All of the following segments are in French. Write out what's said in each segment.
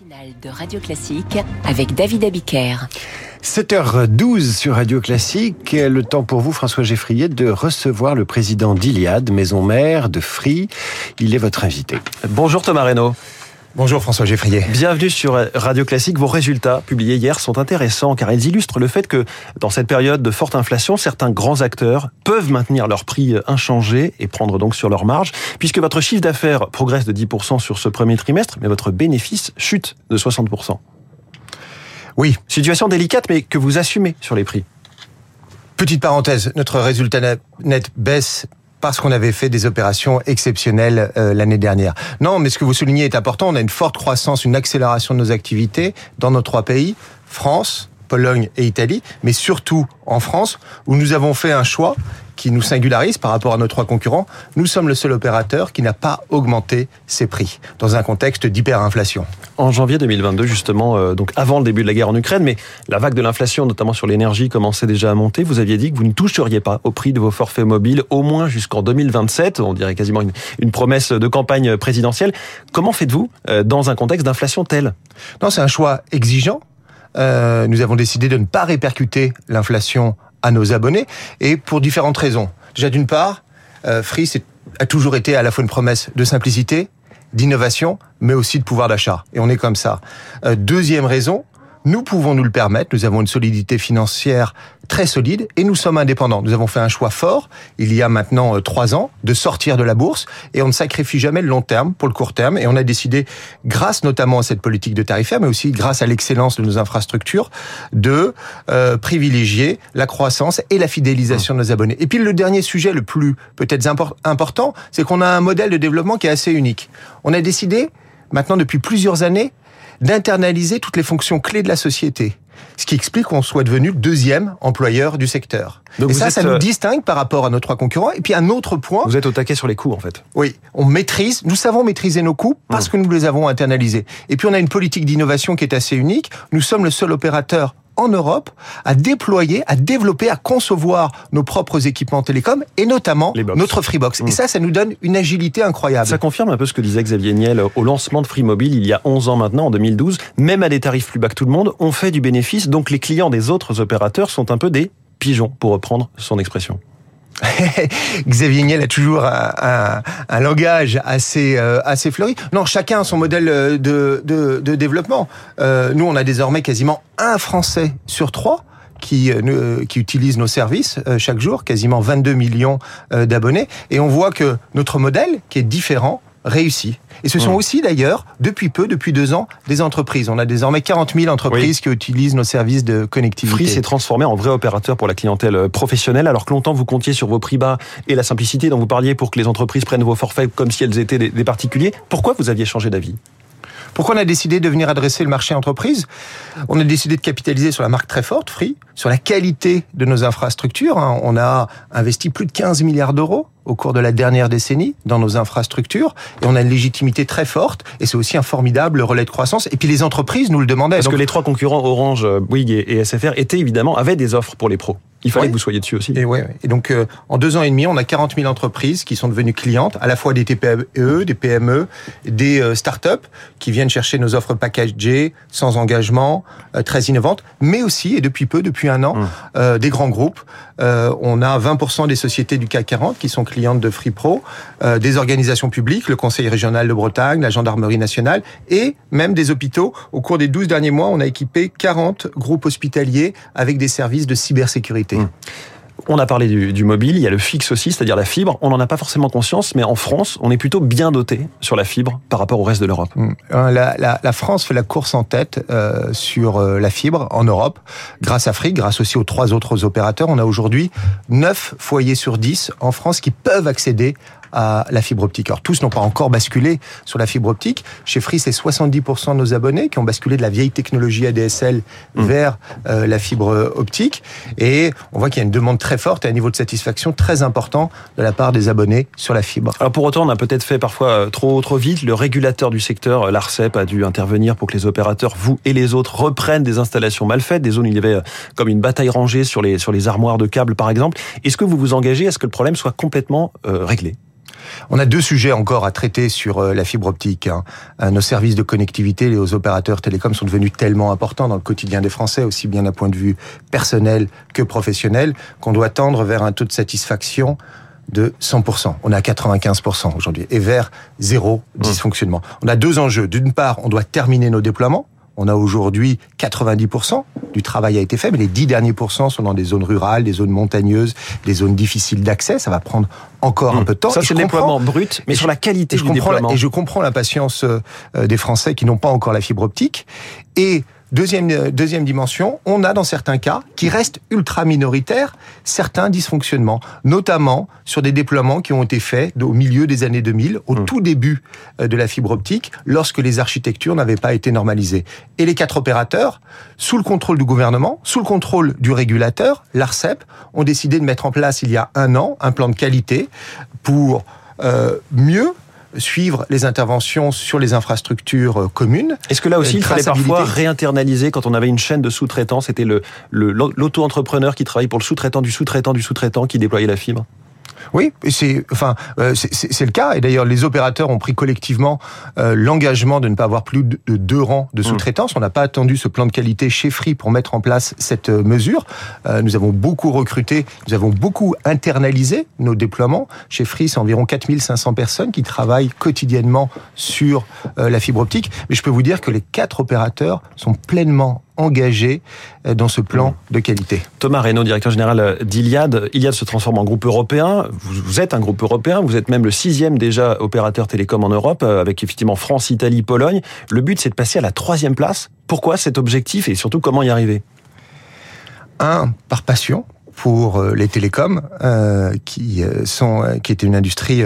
matinale de Radio Classique avec David Abiker. 7h12 sur Radio Classique. Le temps pour vous, François Geffrier, de recevoir le président d'Iliade, maison mère de Free. Il est votre invité. Bonjour Thomas Reynaud. Bonjour François Geffrier. Bienvenue sur Radio Classique. Vos résultats publiés hier sont intéressants car ils illustrent le fait que dans cette période de forte inflation, certains grands acteurs peuvent maintenir leur prix inchangé et prendre donc sur leur marge puisque votre chiffre d'affaires progresse de 10% sur ce premier trimestre mais votre bénéfice chute de 60%. Oui. Situation délicate mais que vous assumez sur les prix. Petite parenthèse, notre résultat net baisse parce qu'on avait fait des opérations exceptionnelles euh, l'année dernière. Non, mais ce que vous soulignez est important. On a une forte croissance, une accélération de nos activités dans nos trois pays, France, Pologne et Italie, mais surtout en France, où nous avons fait un choix qui nous singularise par rapport à nos trois concurrents. Nous sommes le seul opérateur qui n'a pas augmenté ses prix dans un contexte d'hyperinflation. En janvier 2022, justement, euh, donc avant le début de la guerre en Ukraine, mais la vague de l'inflation, notamment sur l'énergie, commençait déjà à monter. Vous aviez dit que vous ne toucheriez pas au prix de vos forfaits mobiles au moins jusqu'en 2027. On dirait quasiment une, une, promesse de campagne présidentielle. Comment faites-vous euh, dans un contexte d'inflation tel? Non, c'est un choix exigeant. Euh, nous avons décidé de ne pas répercuter l'inflation à nos abonnés et pour différentes raisons. Déjà d'une part, euh, Free a toujours été à la fois une promesse de simplicité, d'innovation, mais aussi de pouvoir d'achat. Et on est comme ça. Euh, deuxième raison, nous pouvons nous le permettre. Nous avons une solidité financière très solide et nous sommes indépendants. Nous avons fait un choix fort il y a maintenant euh, trois ans de sortir de la bourse et on ne sacrifie jamais le long terme pour le court terme. Et on a décidé, grâce notamment à cette politique de tarifaire, mais aussi grâce à l'excellence de nos infrastructures, de euh, privilégier la croissance et la fidélisation de nos abonnés. Et puis le dernier sujet, le plus peut-être important, c'est qu'on a un modèle de développement qui est assez unique. On a décidé, maintenant depuis plusieurs années, d'internaliser toutes les fonctions clés de la société. Ce qui explique qu'on soit devenu le deuxième employeur du secteur. Donc et ça, ça nous euh, distingue par rapport à nos trois concurrents. Et puis un autre point. Vous êtes au taquet sur les coûts, en fait. Oui, on maîtrise, nous savons maîtriser nos coûts parce mmh. que nous les avons internalisés. Et puis on a une politique d'innovation qui est assez unique. Nous sommes le seul opérateur en Europe à déployer, à développer, à concevoir nos propres équipements télécoms et notamment notre Freebox. Et mmh. ça, ça nous donne une agilité incroyable. Ça confirme un peu ce que disait Xavier Niel au lancement de Free Mobile il y a 11 ans maintenant, en 2012. Même à des tarifs plus bas que tout le monde, on fait du bénéfice. Donc les clients des autres opérateurs sont un peu des pigeons, pour reprendre son expression. Xavier Niel a toujours un, un, langage assez euh, assez fleuri. Non, chacun a son modèle euh, de, de, de développement. Euh, nous, on a désormais quasiment un Français sur trois qui, euh, qui utilise nos services chaque jour, quasiment 22 millions d'abonnés. Et on voit que notre modèle, qui est différent, réussit. Et ce sont mmh. aussi d'ailleurs, depuis peu, depuis deux ans, des entreprises. On a désormais 40 000 entreprises qui utilisent nos services de connectivité. Free s'est transformé en vrai opérateur pour la clientèle euh, professionnelle, alors que longtemps vous comptiez sur vos prix bas et la simplicité dont vous parliez pour que les entreprises prennent vos forfaits comme si elles étaient des particuliers. Pourquoi vous aviez changé d'avis? Pourquoi on a décidé de venir adresser le marché entreprise On a décidé de capitaliser sur la marque très forte, Free, sur la qualité de nos infrastructures. Hein. On a investi plus de 15 milliards d'euros au cours de la dernière décennie dans nos infrastructures et on a une légitimité très forte et c'est aussi un formidable relais de croissance et puis les entreprises nous le demandaient. Parce que les trois concurrents Orange, Bouygues et SFR étaient évidemment avaient des offres pour les pros. Il fallait que vous soyez dessus aussi. Et, ouais, et donc, euh, en deux ans et demi, on a 40 000 entreprises qui sont devenues clientes, à la fois des TPE, des PME, des euh, startups qui viennent chercher nos offres packagées, sans engagement, euh, très innovantes, mais aussi, et depuis peu, depuis un an, mmh. des grands groupes. on a 20% des sociétés du CAC 40 qui sont clientes de FreePro, des organisations publiques, le Conseil régional de Bretagne, la Gendarmerie nationale, et même des hôpitaux. Au cours des 12 derniers mois, on a équipé 40 groupes hospitaliers avec des services de cybersécurité. Mmh. On a parlé du, mobile, il y a le fixe aussi, c'est-à-dire la fibre. On n'en a pas forcément conscience, mais en France, on est plutôt bien doté sur la fibre par rapport au reste de l'Europe. Mmh. Euh, la, France fait la course en tête euh, sur euh, la fibre en Europe, grâce à Free, grâce aussi aux trois autres opérateurs. On a aujourd'hui 9 foyers sur 10 en France qui peuvent accéder à la fibre optique. Alors tous n'ont pas encore basculé sur la fibre optique. Chez Free, c'est 70% de nos abonnés qui ont basculé de la vieille technologie ADSL mmh. vers euh, la fibre optique. Et on voit qu'il y a une demande très forte et un niveau de satisfaction très important de la part des abonnés sur la fibre. Alors pour autant, on a peut-être fait parfois euh, trop trop vite. Le régulateur du secteur, euh, l'ARCEP, a dû intervenir pour que les opérateurs, vous et les autres, reprennent des installations mal faites, des zones où il y avait comme une bataille rangée sur les sur les armoires de câbles, par exemple. Est-ce que vous vous engagez à ce que le problème soit complètement réglé? On a deux sujets encore à traiter sur euh, la fibre optique. Hein. Euh, nos services de connectivité, les opérateurs télécoms sont devenus tellement importants dans le quotidien des Français, aussi bien d'un point de vue personnel que professionnel, qu'on doit tendre vers un taux de satisfaction de 100%. On est à 95% aujourd'hui et vers zéro mmh. dysfonctionnement. On a deux enjeux. D'une part, on doit terminer nos déploiements on a aujourd'hui 90% du travail a été fait, mais les 10 derniers pourcents sont dans des zones rurales, des zones montagneuses, des zones difficiles d'accès. Ça va prendre encore un hmm. peu de temps. Ça, c'est le déploiement brut, mais sur la qualité du déploiement. Et je comprends l'impatience euh, des Français qui n'ont pas encore la fibre optique. Et Deuxième, euh, deuxième dimension, on a dans certains cas, qui restent ultra minoritaires, certains dysfonctionnements, notamment sur des déploiements qui ont été faits au milieu des années 2000, au hmm. tout début euh, de la fibre optique, lorsque les architectures n'avaient pas été normalisées. Et les quatre opérateurs, sous le contrôle du gouvernement, sous le contrôle du régulateur, l'ARCEP, ont décidé de mettre en place il y a un an un plan de qualité pour euh, mieux suivre les interventions sur les infrastructures euh, communes. Est-ce que là aussi, il fallait parfois réinternaliser quand on avait une chaîne de sous-traitants? C'était l'auto-entrepreneur qui travaille pour le sous-traitant du sous-traitant du sous-traitant qui déployait la fibre? Oui, c'est enfin euh, c'est le cas et d'ailleurs les opérateurs ont pris collectivement euh, l'engagement de ne pas avoir plus de deux rangs de mmh. sous-traitance. On n'a pas attendu ce plan de qualité chez Free pour mettre en place cette euh, mesure. nous avons beaucoup recruté, nous avons beaucoup internalisé nos déploiements. Chez Free, c'est environ 4500 personnes qui travaillent quotidiennement sur la fibre optique. Mais je peux vous dire que les quatre opérateurs sont pleinement engagé euh, dans ce plan mmh. de qualité. Thomas Reynaud, directeur général d'Iliad. Iliad se transforme en groupe européen. Vous êtes un groupe européen. Vous êtes même le sixième déjà opérateur télécom en Europe, euh, avec effectivement France, Italie, Pologne. Le but, c'est de passer à la troisième place. Pourquoi cet objectif et surtout comment y arriver? Un, par passion, pour euh, les télécoms, euh, qui euh, sont, qui était une industrie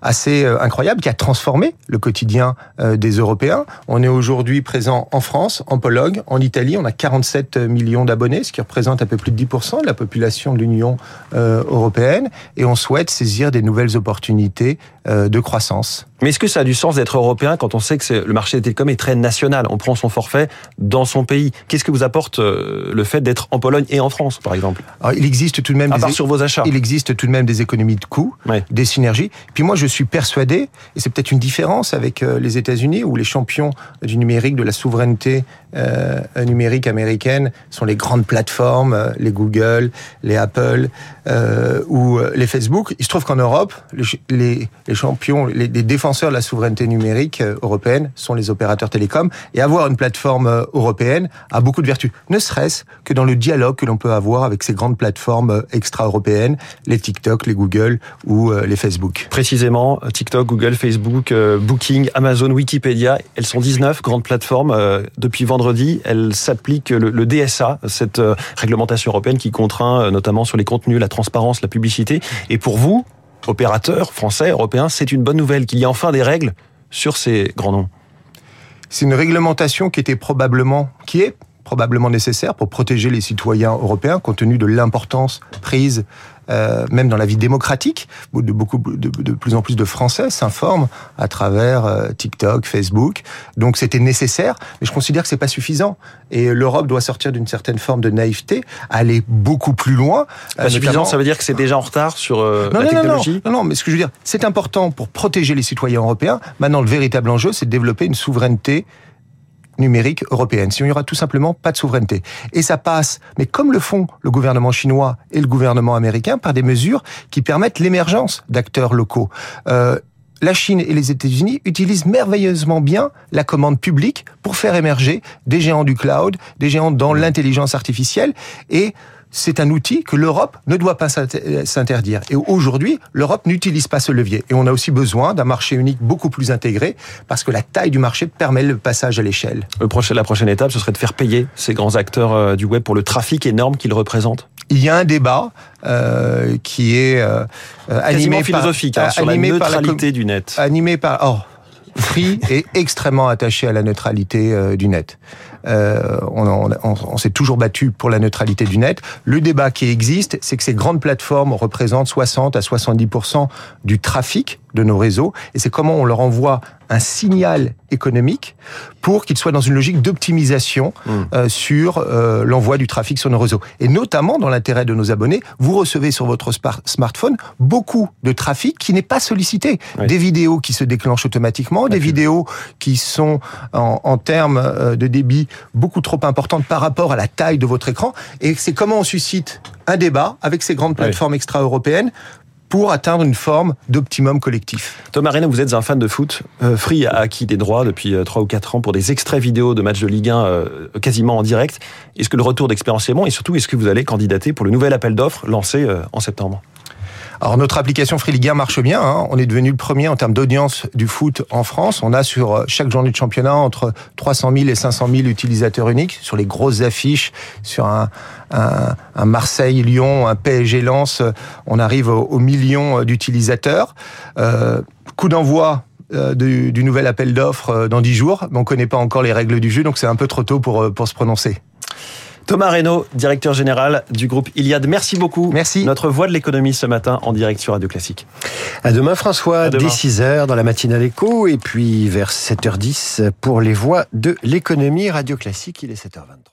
assez incroyable, qui a transformé le quotidien des Européens. On est aujourd'hui présent en France, en Pologne, en Italie. On a 47 millions d'abonnés, ce qui représente un peu plus de 10% de la population de l'Union européenne. Et on souhaite saisir des nouvelles opportunités de croissance. Mais est-ce que ça a du sens d'être européen quand on sait que le marché des télécoms est très national? On prend son forfait dans son pays. Qu'est-ce que vous apporte le fait d'être en Pologne et en France, par exemple? Existe tout de même des sur vos achats. Il existe tout de même des économies de coûts, des synergies. Puis moi, je suis persuadé, et c'est peut-être une différence avec euh, les États-Unis, où les champions du numérique, de la souveraineté euh, numérique américaine sont les grandes plateformes, euh, les Google, les Apple euh, ou les Facebook. Il se trouve qu'en Europe, les, les, les champions, les, les, défenseurs de la souveraineté numérique européenne sont les opérateurs télécoms. Et avoir une plateforme européenne a beaucoup de vertus, ne serait-ce que dans le dialogue que l'on peut avoir avec ces grandes plateformes plateformes extra-européennes, les TikTok, les Google ou euh, les Facebook. Précisément, TikTok, Google, Facebook, euh, Booking, Amazon, Wikipédia, elles sont 19 grandes plateformes. Euh, depuis vendredi, elles s'appliquent le, DSA, cette réglementation européenne qui contraint notamment sur les contenus, la transparence, la publicité. Et pour vous, opérateurs français, européens, c'est une bonne nouvelle qu'il y ait enfin des règles sur ces grands noms. C'est une réglementation qui était probablement, qui est probablement nécessaire pour protéger les citoyens européens compte tenu de l'importance prise euh, même dans la vie démocratique, de beaucoup de, de, plus en plus de Français s'informent à travers euh, TikTok, Facebook. Donc c'était nécessaire, mais je considère que c'est pas suffisant. Et l'Europe doit sortir d'une certaine forme de naïveté, aller beaucoup plus loin. Pas suffisant, ça veut dire que c'est déjà en retard sur euh, la technologie. Non, non, non, mais ce que je veux dire, c'est important pour protéger les citoyens européens. Maintenant, le véritable enjeu, c'est de développer une souveraineté numérique européenne. Si il n'y aura tout simplement pas de souveraineté. Et ça passe, mais comme le font le gouvernement chinois et le gouvernement américain, par des mesures qui permettent l'émergence d'acteurs locaux. Euh, la Chine et les États-Unis utilisent merveilleusement bien la commande publique pour faire émerger des géants du cloud, des géants dans l'intelligence artificielle et c'est un outil que l'Europe ne doit pas s'interdire. Et aujourd'hui, l'Europe n'utilise pas ce levier. Et on a aussi besoin d'un marché unique beaucoup plus intégré parce que la taille du marché permet le passage à l'échelle. La prochaine étape, ce serait de faire payer ces grands acteurs euh, du web pour le trafic énorme qu'ils représentent il y a un débat euh, qui est euh, animé philosophique hein, sur la neutralité du net. Animé par oh, Free est extrêmement attaché à la neutralité euh, du net. Euh, on, on, on s'est toujours battu pour la neutralité du net. Le débat qui existe, c'est que ces grandes plateformes représentent 60 à 70% du trafic de nos réseaux et c'est comment on leur envoie un signal économique pour qu'ils soient dans une logique d'optimisation Mmh. euh, sur euh, l'envoi du trafic sur nos réseaux. Et notamment dans l'intérêt de nos abonnés, vous recevez sur votre smartphone beaucoup de trafic qui n'est pas sollicité. Oui. Des vidéos qui se déclenchent automatiquement, des vidéos qui sont en, en termes euh, de débit beaucoup trop importantes par rapport à la taille de votre écran. Et c'est comment on suscite un débat avec ces grandes plateformes extra-européennes pour atteindre une forme d'optimum collectif. Thomas Reynaud, vous êtes un fan de foot. Euh, Free a acquis des droits depuis 3 ou 4 ans pour des extraits vidéo de matchs de Ligue 1 euh, quasiment en direct. Est-ce que le retour d'expérience est bon? Et surtout, est-ce que vous allez candidater pour le nouvel appel d'offres lancé euh, en septembre? Alors notre application Free Ligue 1 marche bien. hein. On est devenu le premier en termes d'audience du foot en France. On a sur euh, chaque journée de championnat entre 300 000 et 500 000 utilisateurs uniques sur les grosses affiches, sur un, Marseille-Lyon, un PSG-Lens. euh, On arrive au, au million euh, d'utilisateurs. Coup d'envoi du, nouvel appel d'offres dans 10 jours, mais on connaît pas encore les règles du jeu, donc c'est un peu trop tôt pour, pour se prononcer. Thomas Reynaud, directeur général du groupe Iliad. Merci beaucoup. Merci. Notre voix de l'économie ce matin en direct sur Radio Classique. À demain François, À demain. dès 6h dans la matinale écho et puis vers 7h10 pour les voix de l'économie radio classique, il est 7h23.